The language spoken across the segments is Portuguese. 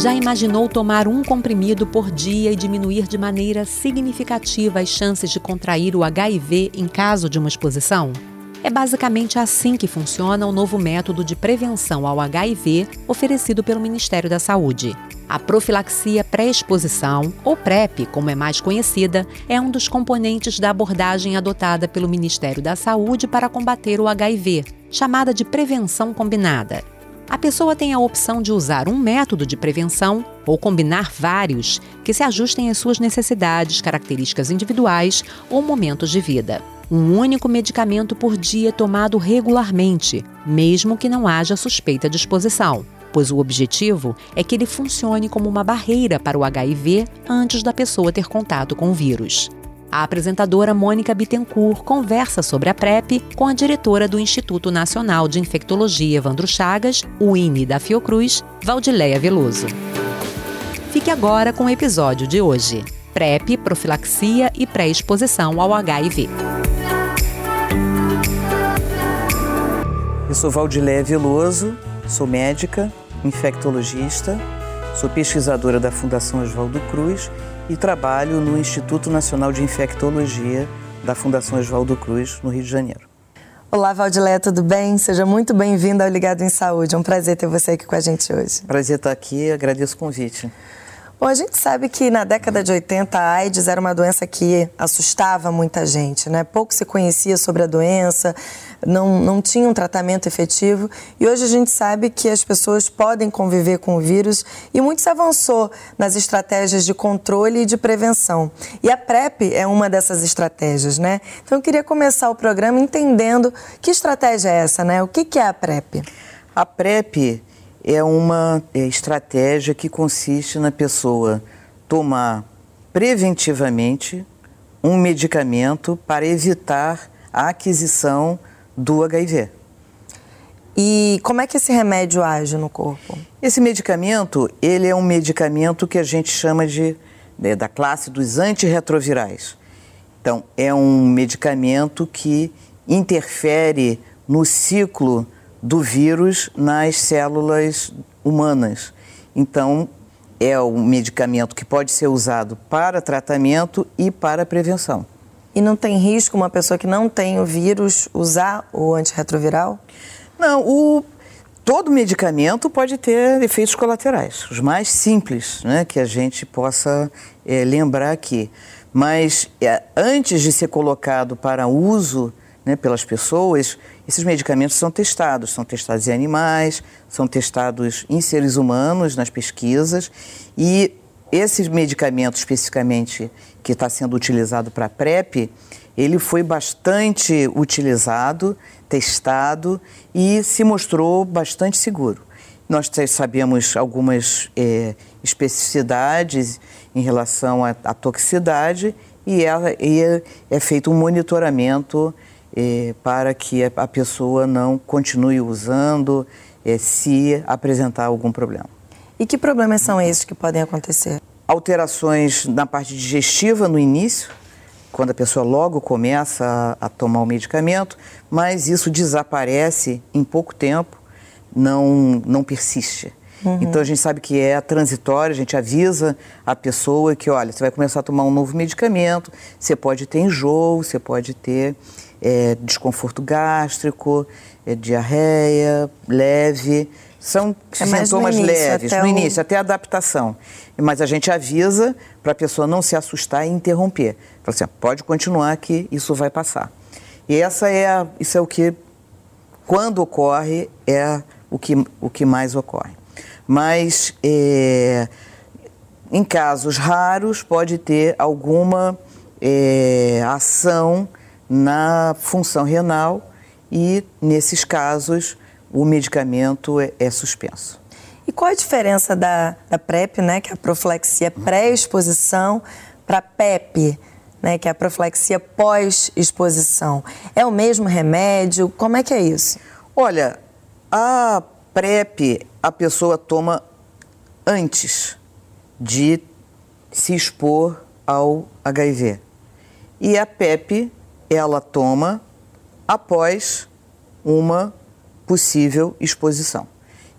Já imaginou tomar um comprimido por dia e diminuir de maneira significativa as chances de contrair o HIV em caso de uma exposição? É basicamente assim que funciona o novo método de prevenção ao HIV oferecido pelo Ministério da Saúde. A profilaxia pré-exposição, ou PrEP, como é mais conhecida, é um dos componentes da abordagem adotada pelo Ministério da Saúde para combater o HIV, chamada de prevenção combinada. A pessoa tem a opção de usar um método de prevenção ou combinar vários que se ajustem às suas necessidades, características individuais ou momentos de vida um único medicamento por dia tomado regularmente, mesmo que não haja suspeita de exposição, pois o objetivo é que ele funcione como uma barreira para o HIV antes da pessoa ter contato com o vírus. A apresentadora Mônica Bittencourt conversa sobre a PrEP com a diretora do Instituto Nacional de Infectologia Evandro Chagas, o INE da Fiocruz, Valdileia Veloso. Fique agora com o episódio de hoje: PrEP, profilaxia e pré-exposição ao HIV. Eu sou Valdiléia Veloso, sou médica, infectologista, sou pesquisadora da Fundação Oswaldo Cruz e trabalho no Instituto Nacional de Infectologia da Fundação Oswaldo Cruz, no Rio de Janeiro. Olá, Valdiléia, tudo bem? Seja muito bem-vinda ao Ligado em Saúde. É um prazer ter você aqui com a gente hoje. Prazer estar aqui, agradeço o convite. Bom, a gente sabe que na década de 80 a AIDS era uma doença que assustava muita gente, né? Pouco se conhecia sobre a doença, não, não tinha um tratamento efetivo e hoje a gente sabe que as pessoas podem conviver com o vírus e muito se avançou nas estratégias de controle e de prevenção. E a PrEP é uma dessas estratégias, né? Então eu queria começar o programa entendendo que estratégia é essa, né? O que, que é a PrEP? A PrEP é uma é, estratégia que consiste na pessoa tomar preventivamente um medicamento para evitar a aquisição do HIV. E como é que esse remédio age no corpo? Esse medicamento, ele é um medicamento que a gente chama de né, da classe dos antirretrovirais. Então, é um medicamento que interfere no ciclo do vírus nas células humanas. Então, é um medicamento que pode ser usado para tratamento e para prevenção. E não tem risco uma pessoa que não tem o vírus usar o antirretroviral? Não, o, todo medicamento pode ter efeitos colaterais, os mais simples né, que a gente possa é, lembrar aqui. Mas é, antes de ser colocado para uso né, pelas pessoas, esses medicamentos são testados, são testados em animais, são testados em seres humanos nas pesquisas e esse medicamento especificamente que está sendo utilizado para PrEP, ele foi bastante utilizado, testado e se mostrou bastante seguro. Nós sabemos algumas é, especificidades em relação à, à toxicidade e é, é, é feito um monitoramento é, para que a pessoa não continue usando é, se apresentar algum problema. E que problemas são esses que podem acontecer? Alterações na parte digestiva no início, quando a pessoa logo começa a, a tomar o medicamento, mas isso desaparece em pouco tempo, não, não persiste. Uhum. Então a gente sabe que é transitório, a gente avisa a pessoa que, olha, você vai começar a tomar um novo medicamento, você pode ter enjoo, você pode ter é, desconforto gástrico, é, diarreia leve. São é sintomas início, leves, no o... início, até a adaptação. Mas a gente avisa para a pessoa não se assustar e interromper. Fala assim, pode continuar que isso vai passar. E essa é a, isso é o que, quando ocorre, é o que, o que mais ocorre. Mas é, em casos raros pode ter alguma é, ação na função renal e, nesses casos, o medicamento é, é suspenso. E qual a diferença da, da PrEP, né, que é a profilaxia pré-exposição, para PEP, né, que é a profilaxia pós-exposição? É o mesmo remédio? Como é que é isso? Olha, a PrEP a pessoa toma antes de se expor ao HIV. E a PEP ela toma após uma possível exposição.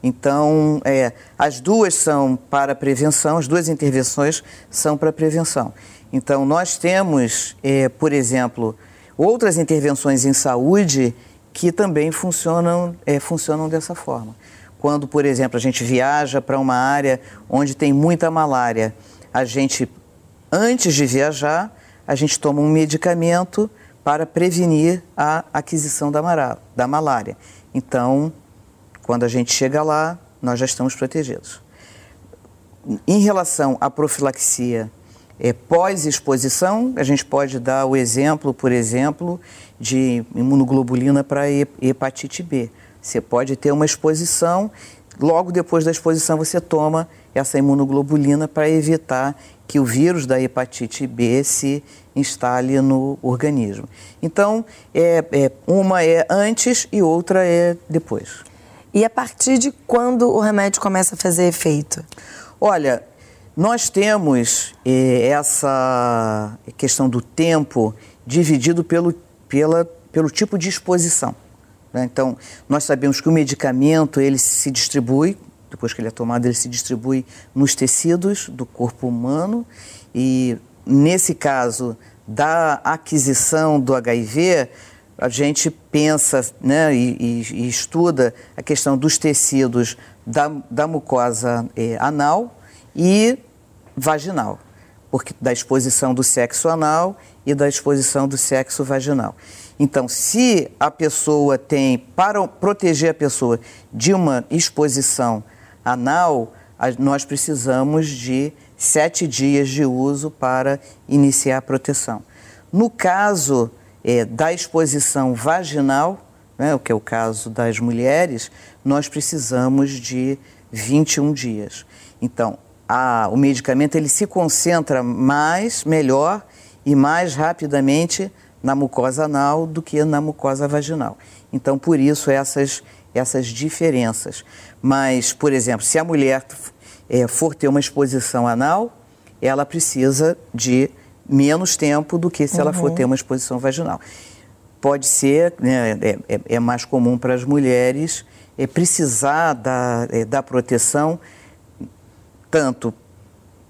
Então, é, as duas são para prevenção, as duas intervenções são para prevenção. Então, nós temos, é, por exemplo, outras intervenções em saúde que também funcionam, é, funcionam dessa forma. Quando, por exemplo, a gente viaja para uma área onde tem muita malária, a gente, antes de viajar, a gente toma um medicamento para prevenir a aquisição da, da malária. Então, quando a gente chega lá, nós já estamos protegidos. Em relação à profilaxia é, pós-exposição, a gente pode dar o exemplo, por exemplo, de imunoglobulina para hepatite B. Você pode ter uma exposição, logo depois da exposição você toma essa imunoglobulina para evitar que o vírus da hepatite B se instale no organismo. Então, é, é, uma é antes e outra é depois. E a partir de quando o remédio começa a fazer efeito? Olha, nós temos eh, essa questão do tempo dividido pelo, pela, pelo tipo de exposição. Né? Então, nós sabemos que o medicamento ele se distribui, depois que ele é tomado, ele se distribui nos tecidos do corpo humano e, nesse caso da aquisição do HIV, a gente pensa né, e, e, estuda a questão dos tecidos da, da mucosa eh, anal, e vaginal, porque da exposição do sexo anal e da exposição do sexo vaginal. Então, se a pessoa tem, para proteger a pessoa de uma exposição anal, nós precisamos de sete dias de uso para iniciar a proteção. No caso é, da exposição vaginal, né, o que é o caso das mulheres, nós precisamos de 21 dias. Então, a, o medicamento ele se concentra mais, melhor e mais rapidamente na mucosa anal do que na mucosa vaginal. Então, por isso, essas, essas diferenças. Mas, por exemplo, se a mulher é, for ter uma exposição anal, ela precisa de menos tempo do que se uhum. ela for uhum. ter uma exposição vaginal. Pode ser, né, é, é, é mais comum para as mulheres é, precisar da, é, da proteção tanto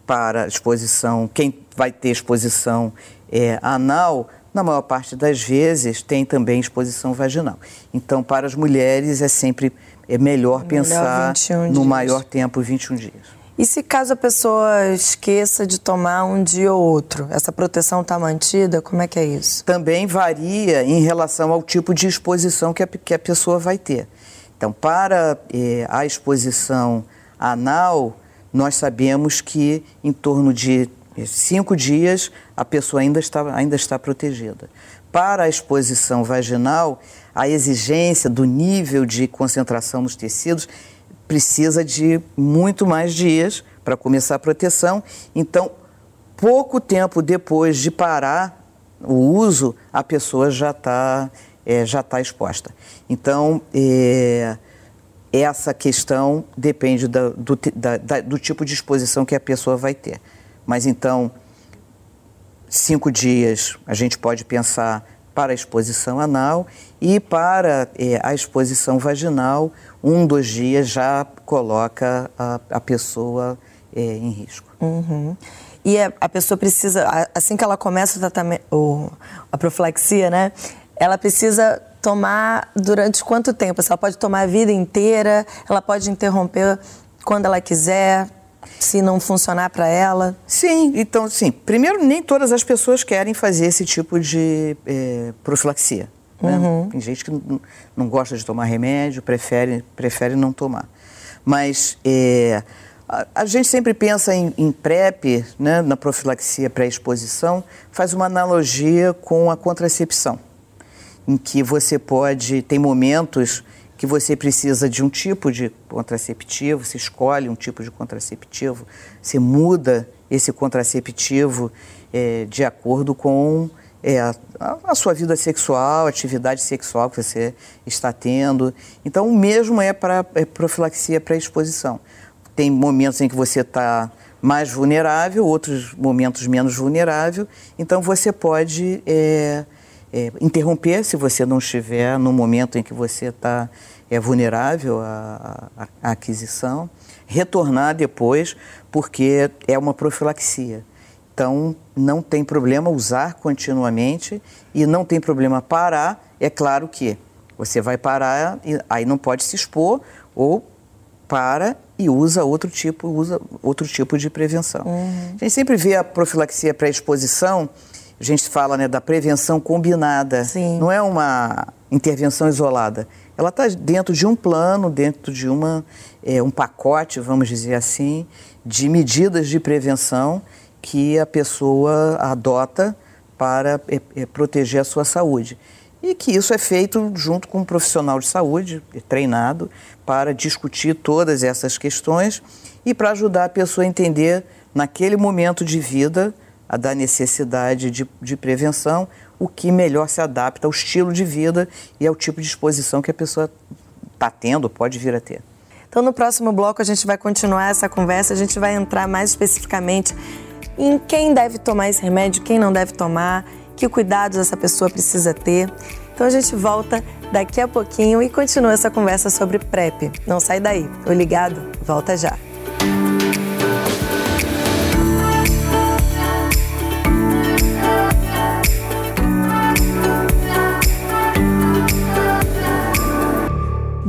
para exposição, quem vai ter exposição é, anal, na maior parte das vezes tem também exposição vaginal. Então, para as mulheres é sempre é melhor, melhor pensar no dias. maior tempo, 21 dias. E se caso a pessoa esqueça de tomar um dia ou outro, essa proteção está mantida? Como é que é isso? Também varia em relação ao tipo de exposição que a, que a pessoa vai ter. Então, para eh, a exposição anal, nós sabemos que em torno de cinco dias a pessoa ainda está, ainda está protegida. Para a exposição vaginal, a exigência do nível de concentração nos tecidos precisa de muito mais dias para começar a proteção. Então, pouco tempo depois de parar o uso, a pessoa já está é, já tá exposta. Então, é, essa questão depende da, do, da, da, do tipo de exposição que a pessoa vai ter. Mas então, cinco dias a gente pode pensar para a exposição anal e para é, a exposição vaginal, um, dois dias já coloca a, a pessoa é, em risco. Uhum. E a, a, pessoa precisa, assim que ela começa o tratamento, a profilaxia, né? Ela precisa tomar durante quanto tempo? ela pode tomar a vida inteira, ela pode interromper quando ela quiser, se não funcionar para ela? Sim, então, sim. Primeiro, nem todas as pessoas querem fazer esse tipo de é, profilaxia. Né? Uhum. Tem gente que não, não, gosta de tomar remédio, prefere, prefere não tomar. Mas é, a, a, gente sempre pensa em, em PrEP, né, na profilaxia pré-exposição, faz uma analogia com a contracepção em que você pode, tem momentos que você precisa de um tipo de contraceptivo, você escolhe um tipo de contraceptivo, você muda esse contraceptivo é, de acordo com é, a, a, sua vida sexual, atividade sexual que você está tendo. Então, o mesmo é para é, profilaxia para exposição. Tem momentos em que você está mais vulnerável, outros momentos menos vulnerável. Então, você pode é, é, interromper se você não estiver no momento em que você está é, vulnerável à, à, à aquisição, retornar depois, porque é uma profilaxia. Então, não tem problema usar continuamente e não tem problema parar. É claro que você vai parar e aí não pode se expor ou para e usa outro tipo, usa outro tipo de prevenção. Uhum. A gente sempre vê a profilaxia pré-exposição, a gente fala né, da prevenção combinada. Sim. Não é uma intervenção isolada. Ela está dentro de um plano, dentro de uma, é, um pacote, vamos dizer assim, de medidas de prevenção que a pessoa adota para é, é, proteger a sua saúde. E que isso é feito junto com um profissional de saúde, treinado, para discutir todas essas questões e para ajudar a pessoa a entender, naquele momento de vida, da necessidade de, de prevenção, o que melhor se adapta ao estilo de vida e ao tipo de exposição que a pessoa está tendo, pode vir a ter. Então, no próximo bloco, a gente vai continuar essa conversa, a gente vai entrar mais especificamente em quem deve tomar esse remédio, quem não deve tomar, que cuidados essa pessoa precisa ter. Então, a gente volta daqui a pouquinho e continua essa conversa sobre PrEP. Não sai daí, o ligado volta já.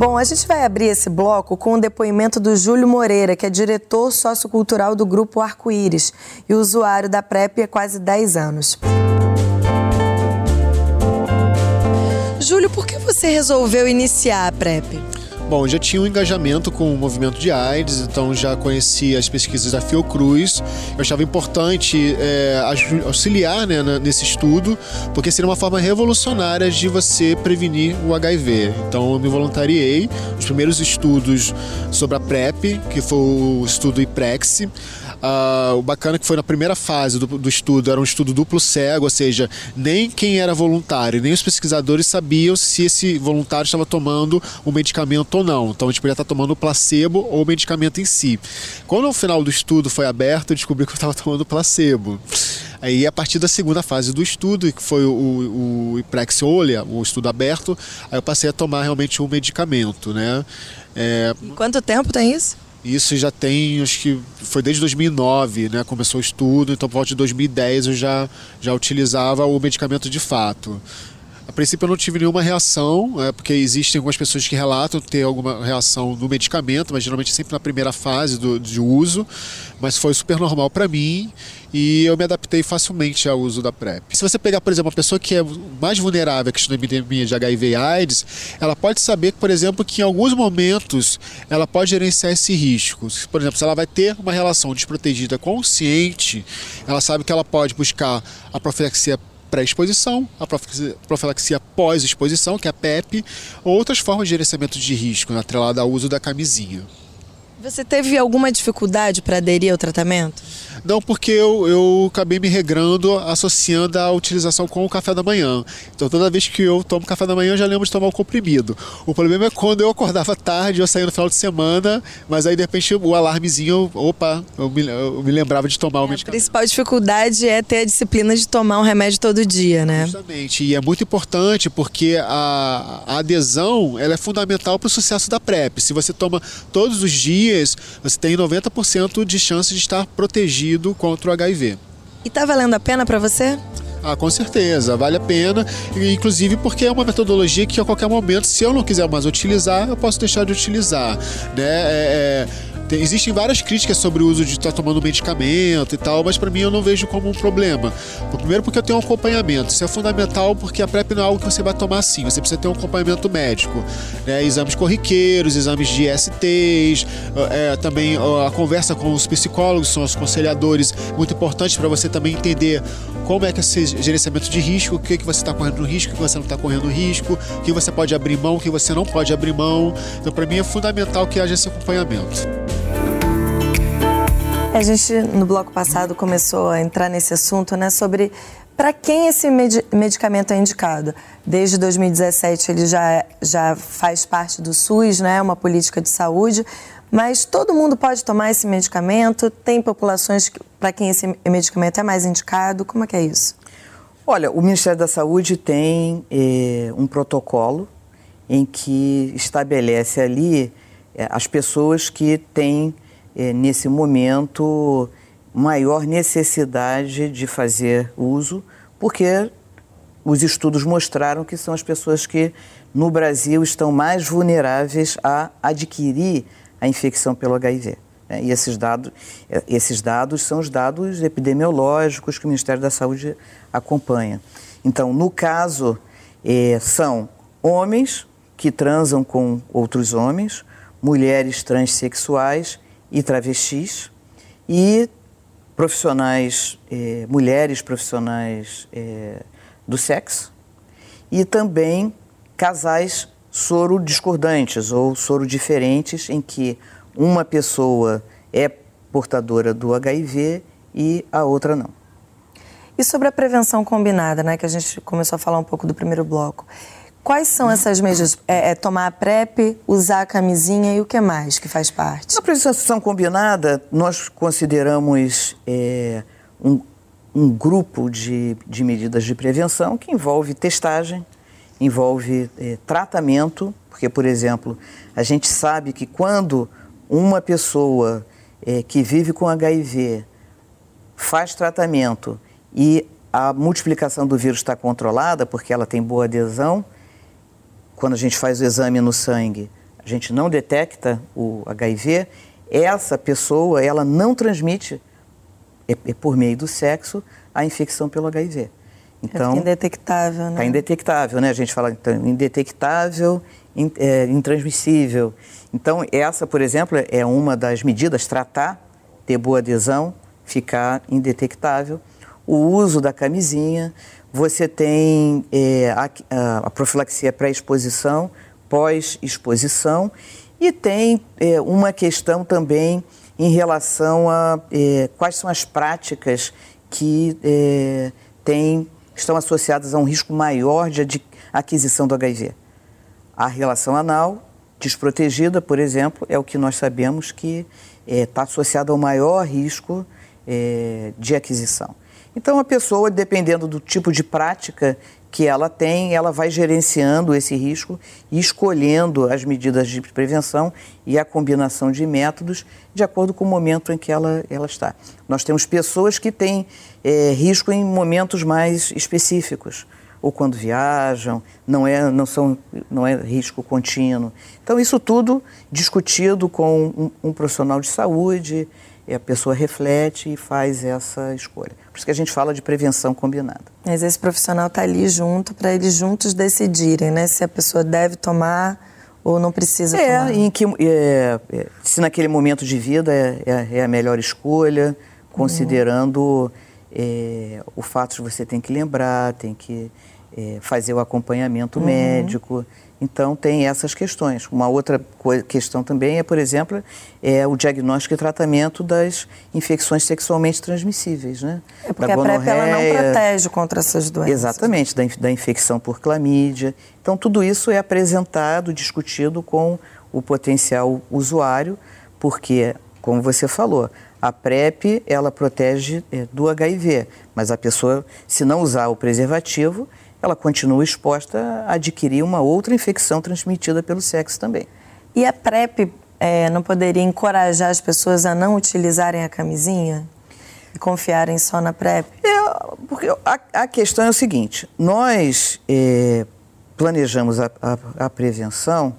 Bom, a gente vai abrir esse bloco com o depoimento do Júlio Moreira, que é diretor sociocultural do Grupo Arco-Íris e usuário da PrEP há quase 10 anos. Júlio, por que você resolveu iniciar a PrEP? Bom, já tinha um engajamento com o movimento de AIDS, então já conhecia as pesquisas da Fiocruz. Eu achava importante é, auxiliar né, nesse estudo, porque seria uma forma revolucionária de você prevenir o HIV. Então eu me voluntariei. Os primeiros estudos sobre a PrEP, que foi o estudo IPREX, Uh, o bacana é que foi na primeira fase do, do, estudo, era um estudo duplo cego, ou seja, nem quem era voluntário, nem os pesquisadores sabiam se esse voluntário estava tomando o medicamento ou não. Então a gente podia estar tomando o placebo ou o medicamento em si. Quando o final do estudo foi aberto, eu descobri que eu estava tomando placebo. Aí, a partir da segunda fase do estudo, que foi o, o Iprexolia, o estudo aberto, aí eu passei a tomar realmente um medicamento, né? É... Quanto tempo tem isso? Isso já tem, acho que foi desde 2009, né? Começou o estudo, então por volta de 2010 eu já, já utilizava o medicamento de fato. A princípio eu não tive nenhuma reação, é, porque existem algumas pessoas que relatam ter alguma reação no medicamento, mas geralmente sempre na primeira fase do, de uso. Mas foi super normal para mim e eu me adaptei facilmente ao uso da PrEP. Se você pegar, por exemplo, uma pessoa que é mais vulnerável à questão da epidemia de HIV e AIDS, ela pode saber, por exemplo, que em alguns momentos ela pode gerenciar esse risco. Por exemplo, se ela vai ter uma relação desprotegida consciente, ela sabe que ela pode buscar a profilaxia pré-exposição, a profilaxia pós-exposição, que é a PEP, ou outras formas de gerenciamento de risco, atrelada ao uso da camisinha. Você teve alguma dificuldade para aderir ao tratamento? Não, porque eu, eu acabei me regrando associando a utilização com o café da manhã. Então toda vez que eu tomo café da manhã eu já lembro de tomar o comprimido. O problema é quando eu acordava tarde, eu saía no final de semana, mas aí de repente o alarmezinho, opa, eu me, eu me lembrava de tomar é, o medicamento. A principal dificuldade é ter a disciplina de tomar um remédio todo dia, né? Justamente, e é muito importante porque a, a adesão ela é fundamental para o sucesso da PrEP. Se você toma todos os dias, você tem 90% de chance de estar protegido protegido contra o HIV. E está valendo a pena para você? Ah, com certeza, vale a pena, inclusive porque é uma metodologia que a qualquer momento, se eu não quiser mais utilizar, eu posso deixar de utilizar. Né? É, é tem, existem várias críticas sobre o uso de estar tá tomando medicamento e tal, mas para mim eu não vejo como um problema. Primeiro porque eu tenho um acompanhamento. Isso é fundamental porque a PrEP não é algo que você vai tomar assim. Você precisa ter um acompanhamento médico. Né? Exames corriqueiros, exames de STs, é, também a conversa com os psicólogos, são os conselhadores, muito importante para você também entender como é que é esse gerenciamento de risco, o que, que você está correndo risco, o que você não está correndo risco, o que você pode abrir mão, o que você não pode abrir mão. Então, para mim, é fundamental que haja esse acompanhamento. A gente, no bloco passado, começou a entrar nesse assunto, né, sobre para quem esse med medicamento é indicado. Desde 2017 ele já, já faz parte do SUS, né, uma política de saúde, mas todo mundo pode tomar esse medicamento? Tem populações para quem esse medicamento é mais indicado? Como é que é isso? Olha, o Ministério da Saúde tem eh, um protocolo em que estabelece ali eh, as pessoas que têm, eh, nesse momento, maior necessidade de fazer uso, porque os estudos mostraram que são as pessoas que no Brasil estão mais vulneráveis a adquirir a infecção pelo HIV. Né? E esses dados, eh, esses dados são os dados epidemiológicos que o Ministério da Saúde acompanha. Então, no caso, eh, são homens que transam com outros homens, mulheres transexuais e travestis e profissionais, eh, mulheres profissionais eh, do sexo e também casais soro discordantes ou soro diferentes em que uma pessoa é portadora do HIV e a outra não. E sobre a prevenção combinada, né, que a gente começou a falar um pouco do primeiro bloco. Quais são essas medidas? É, é, tomar a PrEP, usar a camisinha e o que mais que faz parte? Na prevenção combinada, nós consideramos é, um, um, grupo de, de, medidas de prevenção que envolve testagem, envolve é, tratamento, porque, por exemplo, a gente sabe que quando uma pessoa é, que vive com HIV faz tratamento e a multiplicação do vírus está controlada, porque ela tem boa adesão, quando a gente faz o exame no sangue, a gente não detecta o HIV, essa pessoa, ela não transmite, é, é por meio do sexo, a infecção pelo HIV. Então, é indetectável, né? Está indetectável, né? A gente fala então, indetectável, in, é, intransmissível. Então, essa, por exemplo, é uma das medidas, tratar, ter boa adesão, ficar indetectável. O uso da camisinha, você tem é, a, a, profilaxia pré-exposição, pós-exposição e tem é, uma questão também em relação a é, quais são as práticas que é, tem, estão associadas a um risco maior de aquisição do HIV. A relação anal desprotegida, por exemplo, é o que nós sabemos que está é, associado ao maior risco é, de aquisição. Então, a pessoa, dependendo do tipo de prática que ela tem, ela vai gerenciando esse risco e escolhendo as medidas de prevenção e a combinação de métodos de acordo com o momento em que ela, ela está. Nós temos pessoas que têm é, risco em momentos mais específicos, ou quando viajam, não é, não são, não é risco contínuo. Então, isso tudo discutido com um, um profissional de saúde, e a pessoa reflete e faz essa escolha. Por isso que a gente fala de prevenção combinada. Mas esse profissional está ali junto para eles juntos decidirem, né? Se a pessoa deve tomar ou não precisa é, tomar. Em que, é, é, se naquele momento de vida é, é, é a melhor escolha, considerando uhum. o fato de você tem que lembrar, tem que fazer o acompanhamento uhum. médico. Então, tem essas questões. Uma outra questão também é, por exemplo, é o diagnóstico e tratamento das infecções sexualmente transmissíveis, né? É porque da a PrEP ela não protege contra essas doenças. Exatamente, da, da infecção por clamídia. Então, tudo isso é apresentado, discutido com o potencial usuário, porque, como você falou, a PrEP, ela protege é, do HIV, mas a pessoa, se não usar o preservativo, ela continua exposta a adquirir uma outra infecção transmitida pelo sexo também. E a PrEP é, não poderia encorajar as pessoas a não utilizarem a camisinha? E confiarem só na PrEP? É, porque a, a questão é o seguinte: nós é, planejamos a, a, a prevenção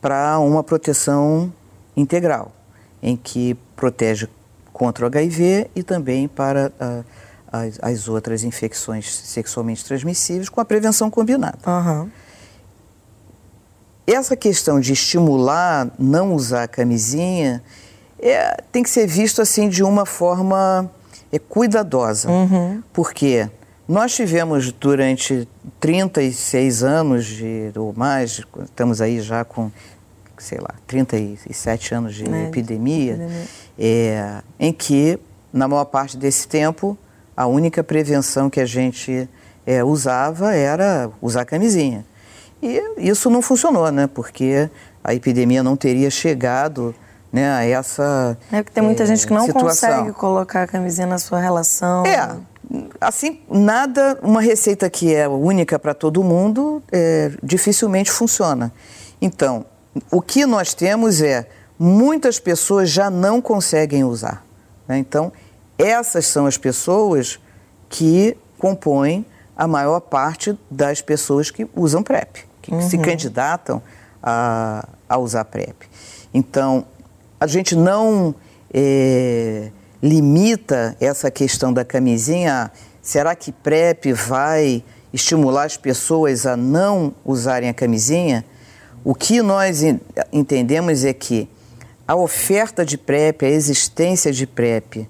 para uma proteção integral, em que protege contra o HIV e também para a as, as outras infecções sexualmente transmissíveis com a prevenção combinada. Uhum. Essa questão de estimular não usar a camisinha é, tem que ser visto assim de uma forma é, cuidadosa, uhum. porque nós tivemos durante 36 anos de, ou mais, estamos aí já com, sei lá, 37 anos de é, epidemia, epidemia. É, em que, na maior parte desse tempo, a única prevenção que a gente é, usava era usar camisinha. E isso não funcionou, né? Porque a epidemia não teria chegado né, a essa. É porque tem muita é, gente que não situação. consegue colocar a camisinha na sua relação. É, Assim, nada, uma receita que é única para todo mundo, é, dificilmente funciona. Então, o que nós temos é muitas pessoas já não conseguem usar. Né? Então, essas são as pessoas que compõem a maior parte das pessoas que usam PrEP, que uhum. se candidatam a, a usar PrEP. Então, a gente não é, limita essa questão da camisinha. Será que PrEP vai estimular as pessoas a não usarem a camisinha? O que nós entendemos é que a oferta de PrEP, a existência de PrEP,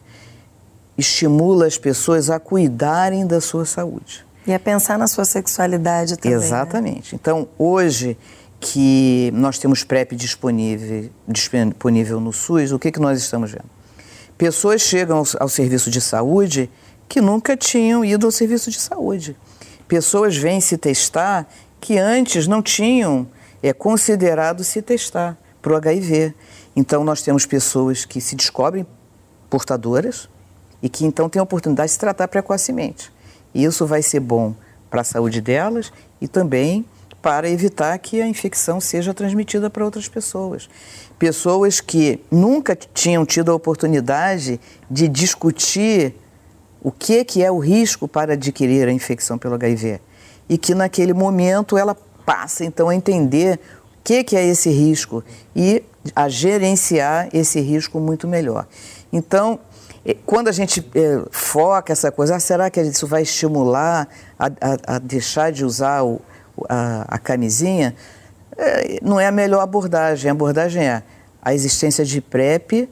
estimula as pessoas a cuidarem da sua saúde. E a pensar na sua sexualidade também. Né? Exatamente. Né? Então, hoje que nós temos PrEP disponível, disponível no SUS, o que, que nós estamos vendo? Pessoas chegam ao, ao serviço de saúde que nunca tinham ido ao serviço de saúde. Pessoas vêm se testar que antes não tinham é, considerado se testar para o HIV. Então, nós temos pessoas que se descobrem portadoras e que então têm a oportunidade de se tratar precocemente. E isso vai ser bom para a saúde delas e também para evitar que a infecção seja transmitida para outras pessoas. Pessoas que nunca tinham tido a oportunidade de discutir o que, que é o risco para adquirir a infecção pelo HIV. E que naquele momento ela passa então a entender o que, que é esse risco e a gerenciar esse risco muito melhor. Então, quando a gente é, foca essa coisa, ah, será que isso vai estimular a, a, a deixar de usar o, a, a camisinha, é, não é a melhor abordagem. A abordagem é a existência de PrEP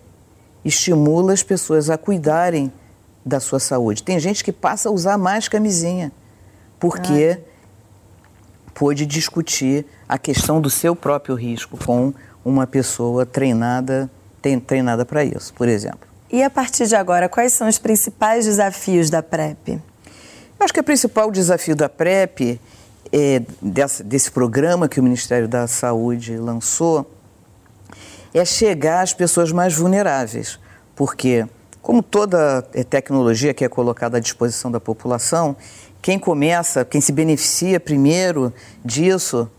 estimula as pessoas a cuidarem da sua saúde. Tem gente que passa a usar mais camisinha, porque ah. pôde discutir a questão do seu próprio risco com uma pessoa treinada, treinada para isso, por exemplo. E a partir de agora, quais são os principais desafios da PrEP? Eu acho que o principal desafio da PrEP é, desse, desse programa que o Ministério da Saúde lançou é chegar às pessoas mais vulneráveis, porque, como toda é, tecnologia que é colocada à disposição da população, quem começa, quem se beneficia primeiro disso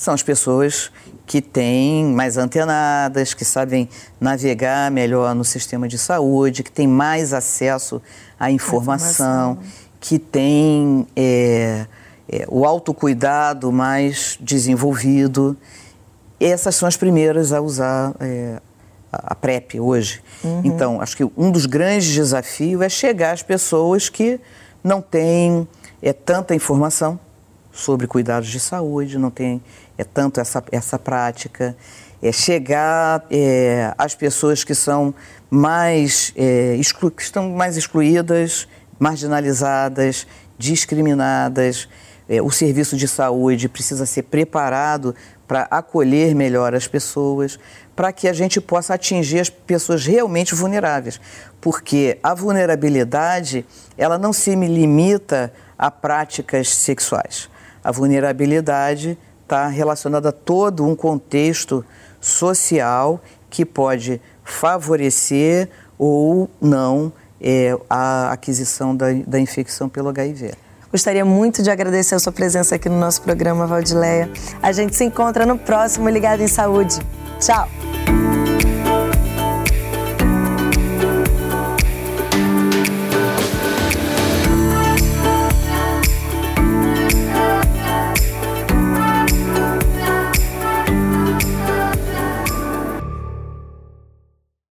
são as pessoas que têm mais antenadas, que sabem navegar melhor no sistema de saúde, que têm mais acesso à informação, informação. que têm é, é, o autocuidado mais desenvolvido. Essas são as primeiras a usar é, a PrEP hoje. Uhum. Então, acho que um dos grandes desafios é chegar às pessoas que não têm é, tanta informação sobre cuidados de saúde, não tem é, tanto essa, essa prática, é chegar é, às pessoas que são mais é, exclu, que estão mais excluídas, marginalizadas, discriminadas, é, o serviço de saúde precisa ser preparado para acolher melhor as pessoas, para que a gente possa atingir as pessoas realmente vulneráveis. Porque a vulnerabilidade, ela não se limita a práticas sexuais. A vulnerabilidade está relacionada a todo um contexto social que pode favorecer ou não é, a aquisição da, da infecção pelo HIV. Gostaria muito de agradecer a sua presença aqui no nosso programa, Valdileia. A gente se encontra no próximo Ligado em Saúde. Tchau!